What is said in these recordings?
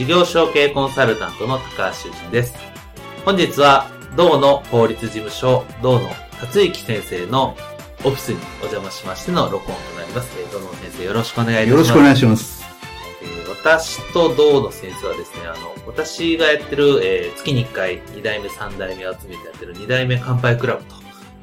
事業承継コンサルタントの高橋修人です。本日は、道の法律事務所、道の達之先生のオフィスにお邪魔しましての録音となります。道の先生よろしくお願いいたします。よろしくお願いします。えー、私と道の先生はですね、あの、私がやってる、えー、月に1回2代目3代目を集めてやってる2代目乾杯クラブと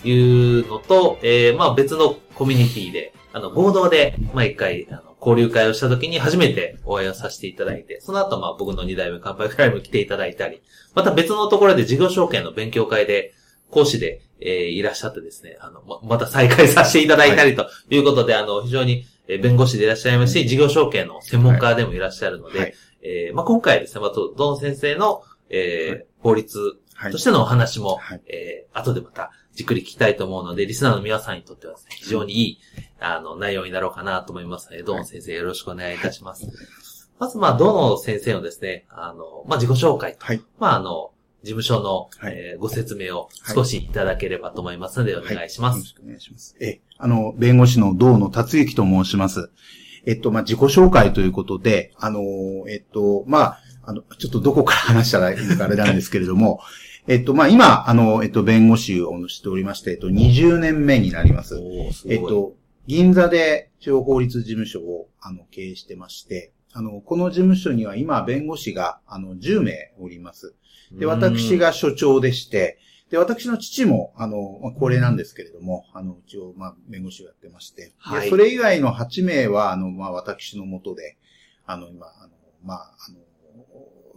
いうのと、えー、まあ別のコミュニティで、あの、合同で毎回、あの、交流会をした時に初めてお会いをさせていただいて、その後まあ僕の2代目乾杯会も来ていただいたり、また別のところで事業証券の勉強会で講師で、えー、いらっしゃってですね、あの、ま、また再開させていただいたりとい。うことで、はい、あの、非常に弁護士でいらっしゃいますし、事業証券の専門家でもいらっしゃるので、はい、えー、まあ、今回ですね、また、どの先生の、えー、法律としてのお話も、はい、えー、後でまたじっくり聞きたいと思うので、リスナーの皆さんにとってはですね、非常にいい、あの、内容になろうかなと思いますので、どの先生よろしくお願いいたします。まず、まあ、どの先生のですね、あの、まあ、自己紹介と、はい、まあ、あの、事務所の、はい、えー、ご説明を少しいただければと思いますので、お願いします、はい、よろしくお願いします。え、あの、弁護士の道野達之と申します。えっと、まあ、自己紹介ということで、あの、えっと、まあ、あの、ちょっとどこから話したらいいかあれなんですけれども、えっと、まあ、今、あの、えっと、弁護士をしておりまして、えっと、20年目になります。すえっと、銀座で地方法律事務所を、あの、経営してまして、あの、この事務所には今、弁護士が、あの、10名おります。で、私が所長でして、で、私の父も、あの、まあ、高齢なんですけれども、あの、一応、まあ、弁護士をやってまして、はい、それ以外の8名は、あの、まあ、私のもとで、あの、今、あの、まあ、あの、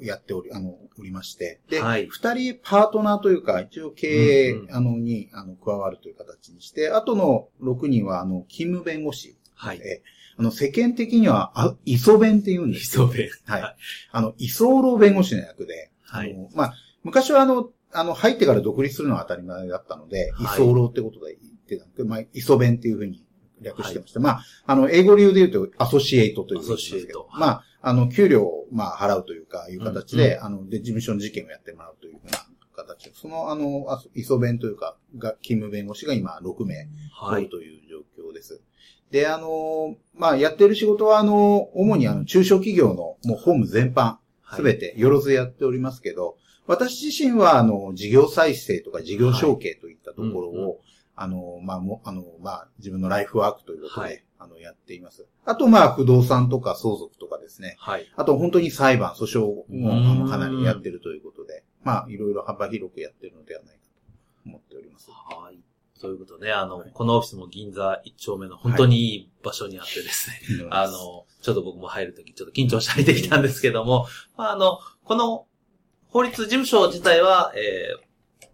やっており、あの、おりまして、で、二、はい、人パートナーというか、一応経営、うんうん、あの、に、あの、加わるという形にして、あとの6人は、あの、勤務弁護士。はい。あの、世間的には、あ、磯弁って言うんです磯弁。はい。あの、居候弁護士の役で、はい。まあ、昔はあの、あの、入ってから独立するのは当たり前だったので、居候ってことで言ってたんで、まあ、磯弁っていうふうに略してました。はい、まあ、あの、英語理由で言うと、アソシエイトというアソシエイト。まあ、あの、給料を、まあ、払うというか、いう形で、うん、あの、で、事務所の事件をやってもらうというような形で、その、あの、磯弁というか、が、勤務弁護士が今、6名、はい。という状況です。で、あの、まあ、やってる仕事は、あの、主にあの、中小企業の、もう、ホーム全般、すべて、よろずやっておりますけど、私自身は、あの、事業再生とか事業承継といったところを、はいうんうん、あの、まあ、も、あの、まあ、自分のライフワークということで、はい、あの、やっています。あと、まあ、不動産とか相続とかですね。はい。あと、本当に裁判、訴訟も、あの、かなりやってるということで、まあ、いろいろ幅広くやってるのではないかと思っております。はい。ということで、あの、はい、このオフィスも銀座一丁目の本当にいい場所にあってですね、はい、あの、ちょっと僕も入るときちょっと緊張したりできたんですけども、まあ、あの、この法律事務所自体は、え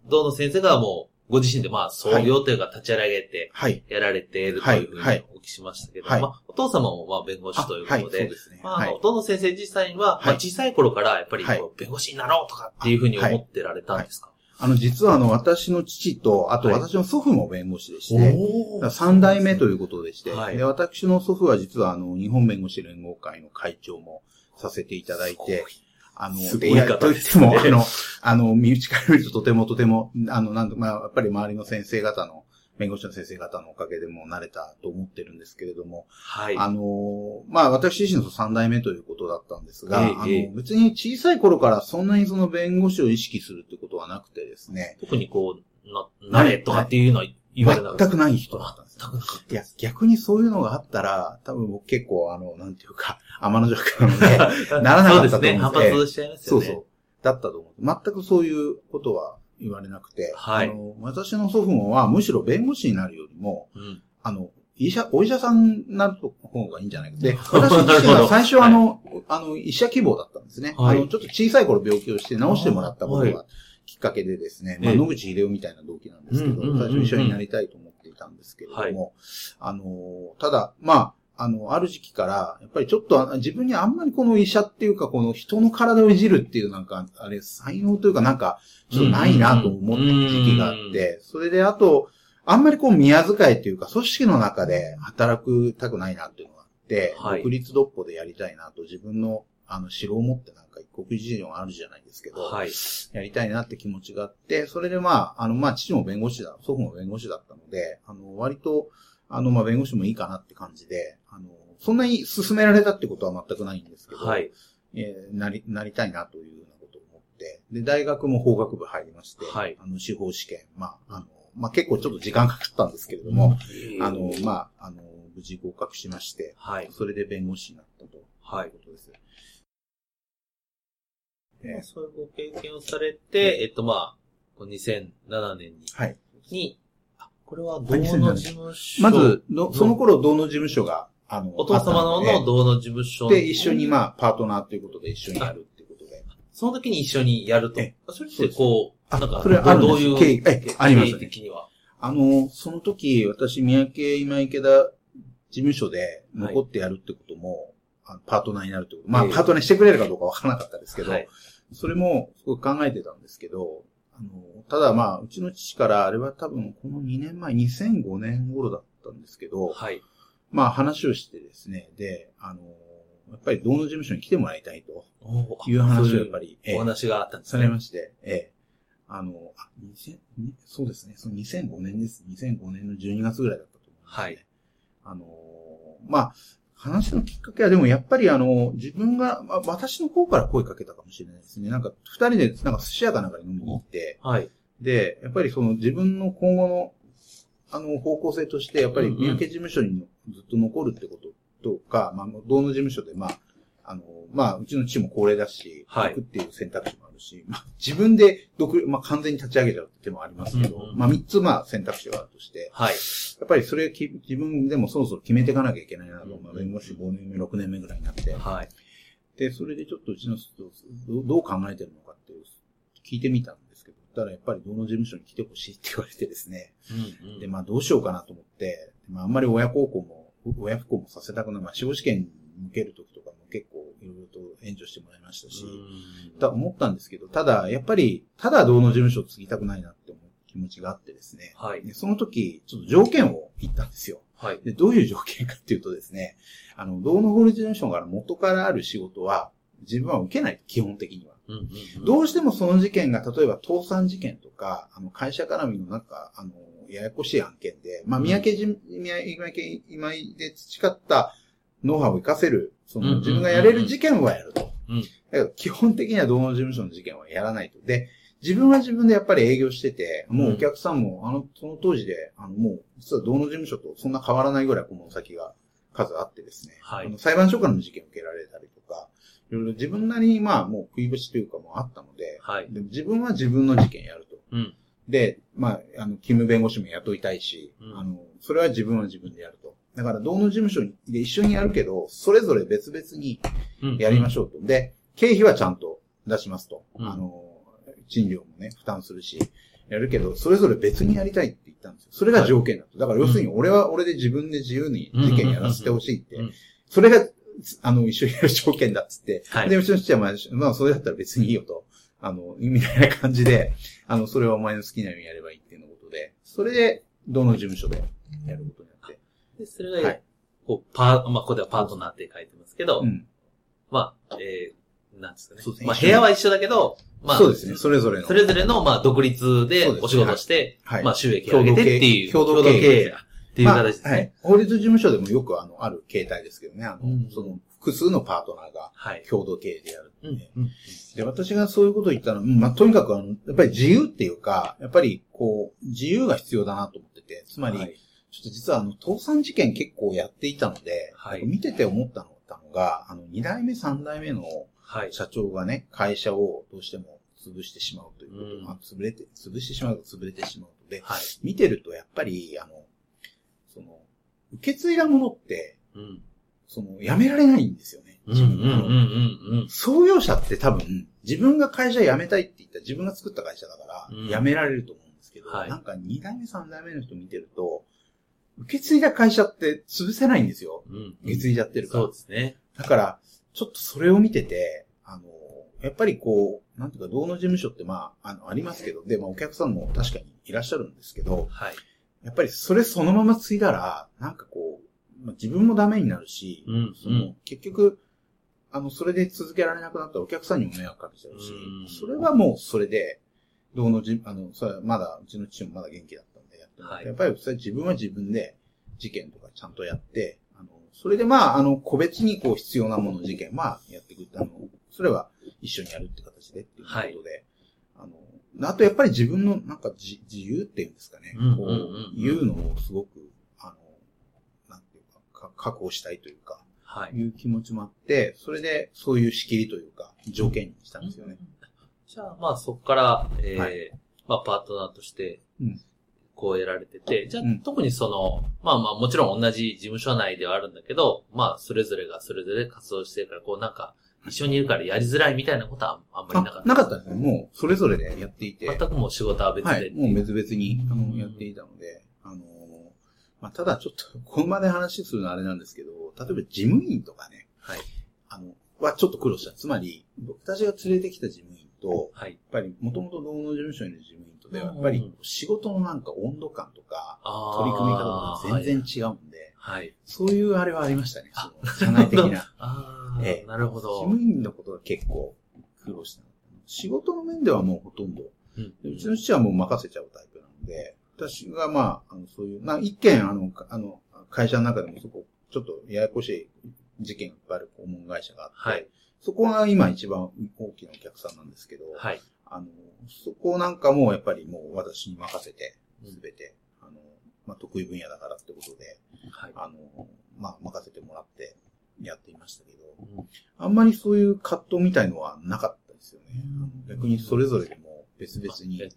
ー、道の先生がもう、ご自身でまあ創業というか立ち上げて、やられているというふうにお聞きしましたけど、はい。まあお父様もまあ弁護士ということで、はい。でね、まああの、どの先生自体は、まあ小さい頃からやっぱりこう弁護士になろうとかっていうふうに思ってられたんですか、あの、実はあの、私の父と、あと私の祖父も弁護士でして、三、代目ということでして、で、私の祖父は実はあの、日本弁護士連合会の会長もさせていただいて、あの、すごい方と言っても、あの、あの、身内から見るととてもとても、あの、なんと、まあ、やっぱり周りの先生方の、弁護士の先生方のおかげでも慣れたと思ってるんですけれども、はい。あの、まあ、私自身の三代目ということだったんですが、えー、あの、別に小さい頃からそんなにその弁護士を意識するってことはなくてですね。特にこう、な、慣れとかっていうのは言われな全くない人だったんです。全くなかった。いや、逆にそういうのがあったら、多分僕結構、あの、なんていうか、天の弱なので、ならなかったと思うんですね。反発しちゃいますよね。そうそう。だったと思う。全くそういうことは言われなくて、はいあの、私の祖父母はむしろ弁護士になるよりも、うん。あの、医者、お医者さんになる方がいいんじゃないか。で、私自身は最初はあの、あの、医者希望だったんですね。はいあの、ちょっと小さい頃病気をして治してもらったことはがきっかけでですね、まあ、ええ野口秀夫みたいな動機なんですけど、最初医者になりたいと思っていたんですけれども、あの、ただ、まあ、あの、ある時期から、やっぱりちょっとあ自分にあんまりこの医者っていうか、この人の体をいじるっていうなんか、あれ、才能というかなんか、ちょっとないなと思った時期があって、それであと、あんまりこう宮遣いっていうか、組織の中で働くたくないなっていうのがあって、はい。独立独歩でやりたいなと自分の、あの、城を持ってな国事情があるじゃないですけど、はい。やりたいなって気持ちがあって、それでまあ、あの、まあ、父も弁護士だ、祖父も弁護士だったので、あの、割と、あの、まあ、弁護士もいいかなって感じで、あの、そんなに進められたってことは全くないんですけど、はい。えーなり、なりたいなというようなことを思って、で、大学も法学部入りまして、はいあの、司法試験、まあ、あの、まあ、結構ちょっと時間かかったんですけれども、あの、まあ、あの、無事合格しまして、はい。それで弁護士になったと。はいいうことです。まあそういうご経験をされて、えっとまあ、こう2007年に、はい。に、あ、これはい道の事務所？まず、のその頃、道の事務所が、あの、お父様のの道の事務所？で、一緒に、まあ、パートナーということで一緒にやるっていうことで。その時に一緒にやるとえ。それってこう、あなんか、それあどういう経緯えありますね経緯的には。あの、その時、私、三宅今池田事務所で残ってやるってことも、パートナーになるってこと。まあ、ええパートナーにしてくれるかどうかわからなかったですけど、はいそれもすごく考えてたんですけど、あの、ただまあ、うちの父から、あれは多分この2年前、2005年頃だったんですけど、はい。まあ話をしてですね、で、あの、やっぱり道の事務所に来てもらいたいとおいう話をやっりぱり、ええお話があったんですさね。れまして、ええ。あの、あ、2000にそうですね、その2005年です。2005年の12月ぐらいだったと思うんですね。はい。あの、まあ、話のきっかけはでもやっぱりあの、自分が、まあ、私の方から声かけたかもしれないですね。なんか、二人でなんか寿司屋かなんかに飲みに行って、はい。で、やっぱりその自分の今後の、あの、方向性として、やっぱりうんうん三宅事務所にずっと残るってこととか、まあ、道の事務所で、まあ、あの、まあ、うちの父も高齢だし、はい行くっていう選択肢もあるし、まあ、自分で独立、まあ、完全に立ち上げちゃうって手もありますけど、うんうんまあ、三つ、まあ、選択肢があるとして、はい。やっぱりそれき自分でもそろそろ決めていかなきゃいけないなと、う。んまあ、弁護士5年目、6年目ぐらいになって、はい。で、それでちょっとうちのどうどう考えてるのかって聞いてみたんですけど、ただやっぱりどの事務所に来てほしいって言われてですね、うんうん。で、まあどうしようかなと思って、まああんまり親孝行も、親不孝もさせたくない、まあ司法試験に向けるときとかいろいろと援助してもらいましたし、うんと思ったんですけど、ただ、やっぱり、ただ道の事務所を継ぎたくないなって思う気持ちがあってですね、はい。でその時、ちょっと条件を言ったんですよ。はい。で、どういう条件かっていうとですね、あの、道の法律事務所から元からある仕事は、自分は受けない、基本的には。うんうんうんどうしてもその事件が、例えば倒産事件とか、あの、会社絡みのなんか、あの、ややこしい案件で、まあ、うん三宅じ、宮城今井で培ったノウハウを活かせる、その、自分がやれる事件はやると。うんだけど基本的には道の事務所の事件はやらないと。で、自分は自分でやっぱり営業してて、もうお客さんも、あの、その当時で、あの、もう、実は道の事務所とそんな変わらないぐらい顧問先が数あってですね。はい裁判所からの事件を受けられたりとか、いろいろ自分なりにまあもう食いぶちというかもうあったので、はい。でも自分は自分の事件やると。うん。で、まあ、あの、勤務弁護士も雇いたいし、うんあの、それは自分は自分でやると。だから、道の事務所で一緒にやるけど、それぞれ別々にうんやりましょうと。で、経費はちゃんと出しますと。うんあの、賃料もね、負担するし、やるけど、それぞれ別にやりたいって言ったんですよ。それが条件だと。だから、要するに、俺は俺で自分で自由に事件やらせてほしいってうんうんうんうん。それが、あの、一緒にやる条件だっつって。はいで、うちの父はまあ、まあ、それだったら別にいいよと。あの、みたいな感じで、あの、それはお前の好きなようにやればいいっていうのことで、それで、どの事務所でやること。で、それが、はい。こう、パー、まあ、ここではパートナーって書いてますけど、うん。まあ、えー、なんですかね。ね。まあ、部屋は一緒だけど、まあ、そうですね、それぞれの。それぞれの、まあ、独立でお仕事して、はい。まあ、収益を上げてっていう、共同経営。っていうまあ形ですね。はい。法律事務所でもよくあの、ある形態ですけどね、あの、うん。その、複数のパートナーがはい。共同経営でやる、う。んねうん。で、私がそういうことを言ったのは、うんまあ、とにかくあの、やっぱり自由っていうか、やっぱりこう、自由が必要だなと思ってて、つまり、はいちょっと実はあの、倒産事件結構やっていたので、はい見てて思ったのが、あの、二代目、三代目のはい。社長がね、会社をどうしても潰してしまうということ、うんまあ、潰れて、潰してしまうと潰れてしまうので、はい。見てるとやっぱり、あの、その、受け継いだものって、うん。その、やめられないんですよね。うんうんうんうんうん。創業者って多分、自分が会社辞めたいって言ったら自分が作った会社だからうん、辞められると思うんですけど、はいなんか2代目3代目の人見てると、受け継いだ会社って潰せないんですよ。うん。受け継いじゃってるから。そうですね。だから、ちょっとそれを見てて、あの、やっぱりこう、なんていうか、道の事務所ってまあ、あの、ありますけど、で、まあお客さんも確かにいらっしゃるんですけど、はい。やっぱりそれそのまま継いだら、なんかこう、まあ、自分もダメになるし、うんその、結局、あの、それで続けられなくなったらお客さんにも迷惑かけちゃうしうん、それはもうそれで、どうのじ、あの、それはまだ、うちの父もまだ元気だっってはい。やっぱり自分は自分で事件とかちゃんとやって、あの、それでまあ、あの、個別にこう必要なもの事件はやっていくって、あの、それは一緒にやるって形でっていうことで、あの、あとやっぱり自分のなんか自自由っていうんですかね、こうんうのをすごく、あの、なんていうか、か確保したいというか、はい。いう気持ちもあって、それでそういう仕切りというか、条件にしたんですよね。じゃあ、まあそこから、えーはい。まあパートナーとしてうん、こう得られてて、じゃあ、うん特にその、まあまあもちろん同じ事務所内ではあるんだけど、まあそれぞれがそれぞれ活動してるから、こうなんか、一緒にいるからやりづらいみたいなことはあんまりなかっあた。なかったですね。もう、それぞれでやっていて。全くもう仕事は別ではい。もう別々に、あの、やっていたので、あの、まあ、ただちょっと、この場で話するのはあれなんですけど、例えば事務員とかね、はい。あの、はちょっと苦労した。つまり、私が連れてきた事務員と、はい。やっぱり、もともと道の事務所にいる事務員とでやっぱり、仕事のなんか温度感とか、取り組み方とか全然違うんで、はい。そういうあれはありましたね。あその社内的な。ああ、ええなるほ事ど。務員のことが結構苦労した。仕事の面ではもうほとんど、うんでうちの父はもう任せちゃうタイプなので、私がまあ、あのそういう、まあ一件あの、かあの、会社の中でもそこ、ちょっとややこしい事件がある訪問会社があって、はい。そこが今一番大きなお客さんなんですけど、はい。あの、そこなんかもやっぱりもう私に任せて、うんすべて、あの、まあ得意分野だからってことで、はい。あの、まあ任せてもらってやっていましたけど、うんあんまりそういう葛藤みたいのはなかったですよねうん。逆にそれぞれでも別々にえ。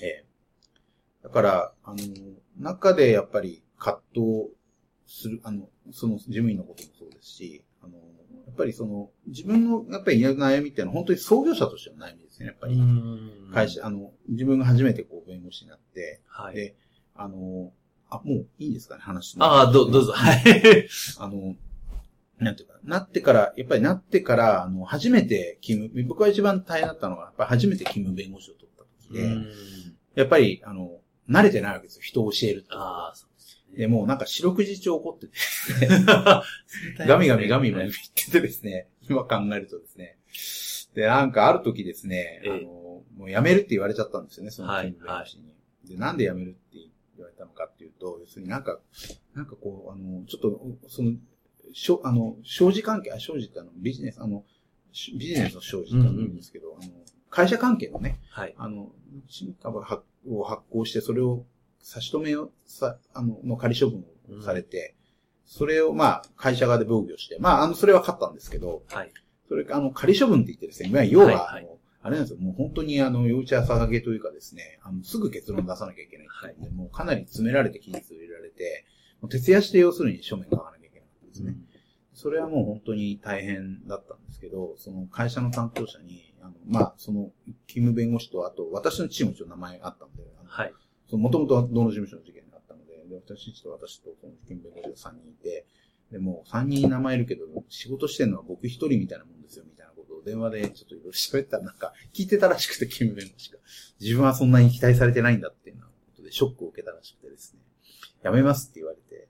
ええ。だから、あの、中でやっぱり葛藤する、あの、その事務員のこともそうですし、あの、やっぱりその、自分のやっぱり悩みっていうのは本当に創業者としての悩みですね、やっぱり。うん会社、あの、自分が初めてこう弁護士になって、はい。で、あの、あ、もういいんですかね、話ああ、どうどうぞ。はい。あの、なんていうか、なってから、やっぱりなってから、あの、初めて、キム、僕が一番大変だったのは、やっぱり初めてキム弁護士を取った時で、うんやっぱり、あの、慣れてないわけですよ、人を教えるってことああ、が。そうでもうなんか四六時中怒ってて、ガ ガミガミガミガミ言っててですね、今考えるとですね。で、なんかある時ですね、ええあの、もう辞めるって言われちゃったんですよね、そのはいキム弁護士に。で、なんで辞めるって言われたのかっていうと、要するになんか、なんかこう、あの、ちょっと、その、しょ、あの、商事関係、あ、商事ってあの、ビジネス、あの、しビジネスの商事ってあるんですけど、あの、会社関係のね、はい。あの、新株発を発行して、それを差し止めをさ、あの、の仮処分をされて、それをまあ、会社側で防御して、まあ、あの、それは勝ったんですけど、はい。それ、あの、仮処分って言ってですね、まあ、要は、はいはいあの、あれなんですよ、もう本当にあの、幼稚朝がけというかですね、あの、すぐ結論出さなきゃいけないっていもうかなり詰められて期日を入れられて、もう徹夜して要するに書面書かなきゃいけなかったんですね。それはもう本当に大変だったんですけど、その会社の担当者に、あの、まあ、その、キム弁護士と、あと、私のチームもちょっと名前あったんで、はい。もともとどの事務所の事件があったので、で、私と私と、その、キム弁護士が3人いて、で、もう3人名前いるけど、仕事してるのは僕一人みたいなもんですよ、みたいなことを電話でちょっといろいろ喋ったら、なんか、聞いてたらしくて、キム弁護士が。自分はそんなに期待されてないんだっていうようなことで、ショックを受けたらしくてですね、やめますって言われて、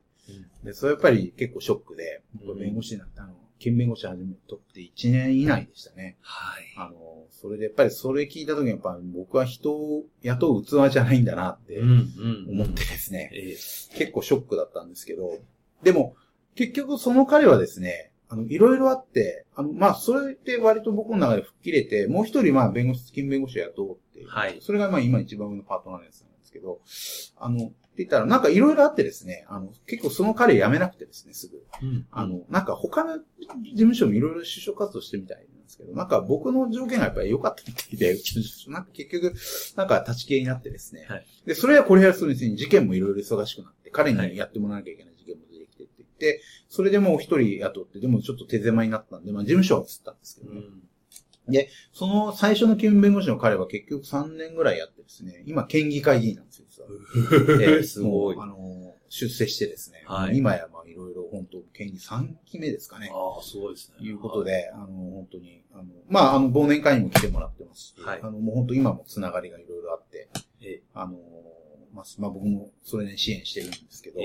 で、それやっぱり結構ショックで、僕は弁護士になって、あの、県弁護士始めとって1年以内でしたね。はい。あの、それでやっぱりそれ聞いた時にやっぱ僕は人を雇う器じゃないんだなってうん、うん。思ってですね、ええ結構ショックだったんですけど、でも、結局その彼はですね、あの、いろいろあって、あの、まあ、それで割と僕の中で吹っ切れて、もう一人まあ、弁護士、金弁護士を雇おうっていう。はいそれがまあ、今一番上のパートナーのやつなんですけど、あの、って言ったら、なんかいろいろあってですね、あの、結構その彼辞めなくてですね、すぐ。うん。あの、なんか他の事務所もいろいろ就職活動してみたいなんでですけど、なんか僕の条件がやっぱり良かったみたいで、なんか結局、なんか立ち消えになってですね。はい、で、それはこれやするに事件もいろいろ忙しくなって、彼にやってもらわなきゃいけない事件も出てきてって言って、それでもう一人雇って、でもちょっと手狭になったんで、まあ事務所は移ったんですけどね。うんで、その最初の勤務弁護士の彼は結局3年ぐらいやってですね、今県議会議員なんですよ、実は。すごい。あの、出世してですね、はい、今やまあいろいろ本当、県議3期目ですかね。ああ、すごいですね。いうことで、あの、本当に、あの、まあ、あの、忘年会にも来てもらってますし、はい、あの、もう本当今もつながりがいろいろあって、えあの、まあ、まあ僕もそれで支援してるんですけど、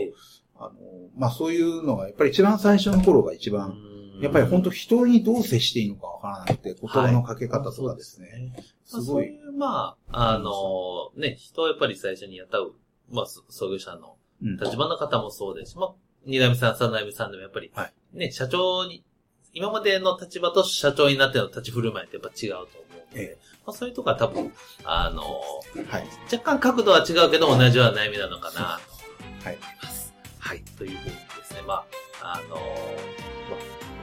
あの、まあそういうのがやっぱり一番最初の頃が一番、やっぱり本当人にどう接していいのかわからなくて、言葉のかけ方とかですね。はい、すごい。まあ、あの、ね、人をやっぱり最初に雇う、まあ、創業者の立場の方もそうですし、うん、まあ、二代目さん、三代目さんでもやっぱり、はい、ね、社長に、今までの立場と社長になっての立ち振る舞いってやっぱ違うと思うので、ええ、まあ、そういうとこは多分、あの、はい、若干角度は違うけど同じような悩みなのかなと思います。はい。はい。というふうにですね、まあ、あ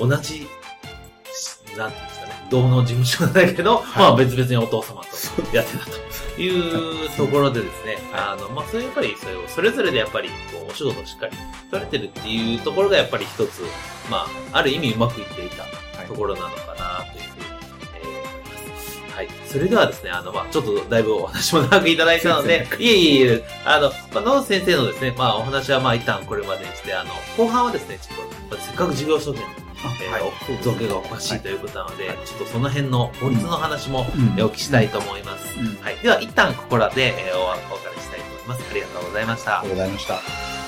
の、同じ、なんていうんですかね、同の事務所だけど、はい、まあ別々にお父様とやってたというところでですね、あの、まあそれやっぱり、それを、それぞれでやっぱり、こう、お仕事をしっかり取れてるっていうところがやっぱり一つ、まあ、ある意味うまくいっていたところなのかなというふうに、えー、思います。はい。それではですね、あの、まあちょっとだいぶお話も長くいただいたので、いえいえいえ、あの、まあ、野先生のですね、まあお話はまあ一旦これまでにして、あの、後半はですね、ちょっと、せっかく事業所見えー、はい、造形がおかしいということなので、はい、ちょっとその辺の法律の話も、うん、お聞きしたいと思います。うん、はい。では、一旦ここらで、えー、お別れしたいと思います。ありがとうございました。ありがとうございました。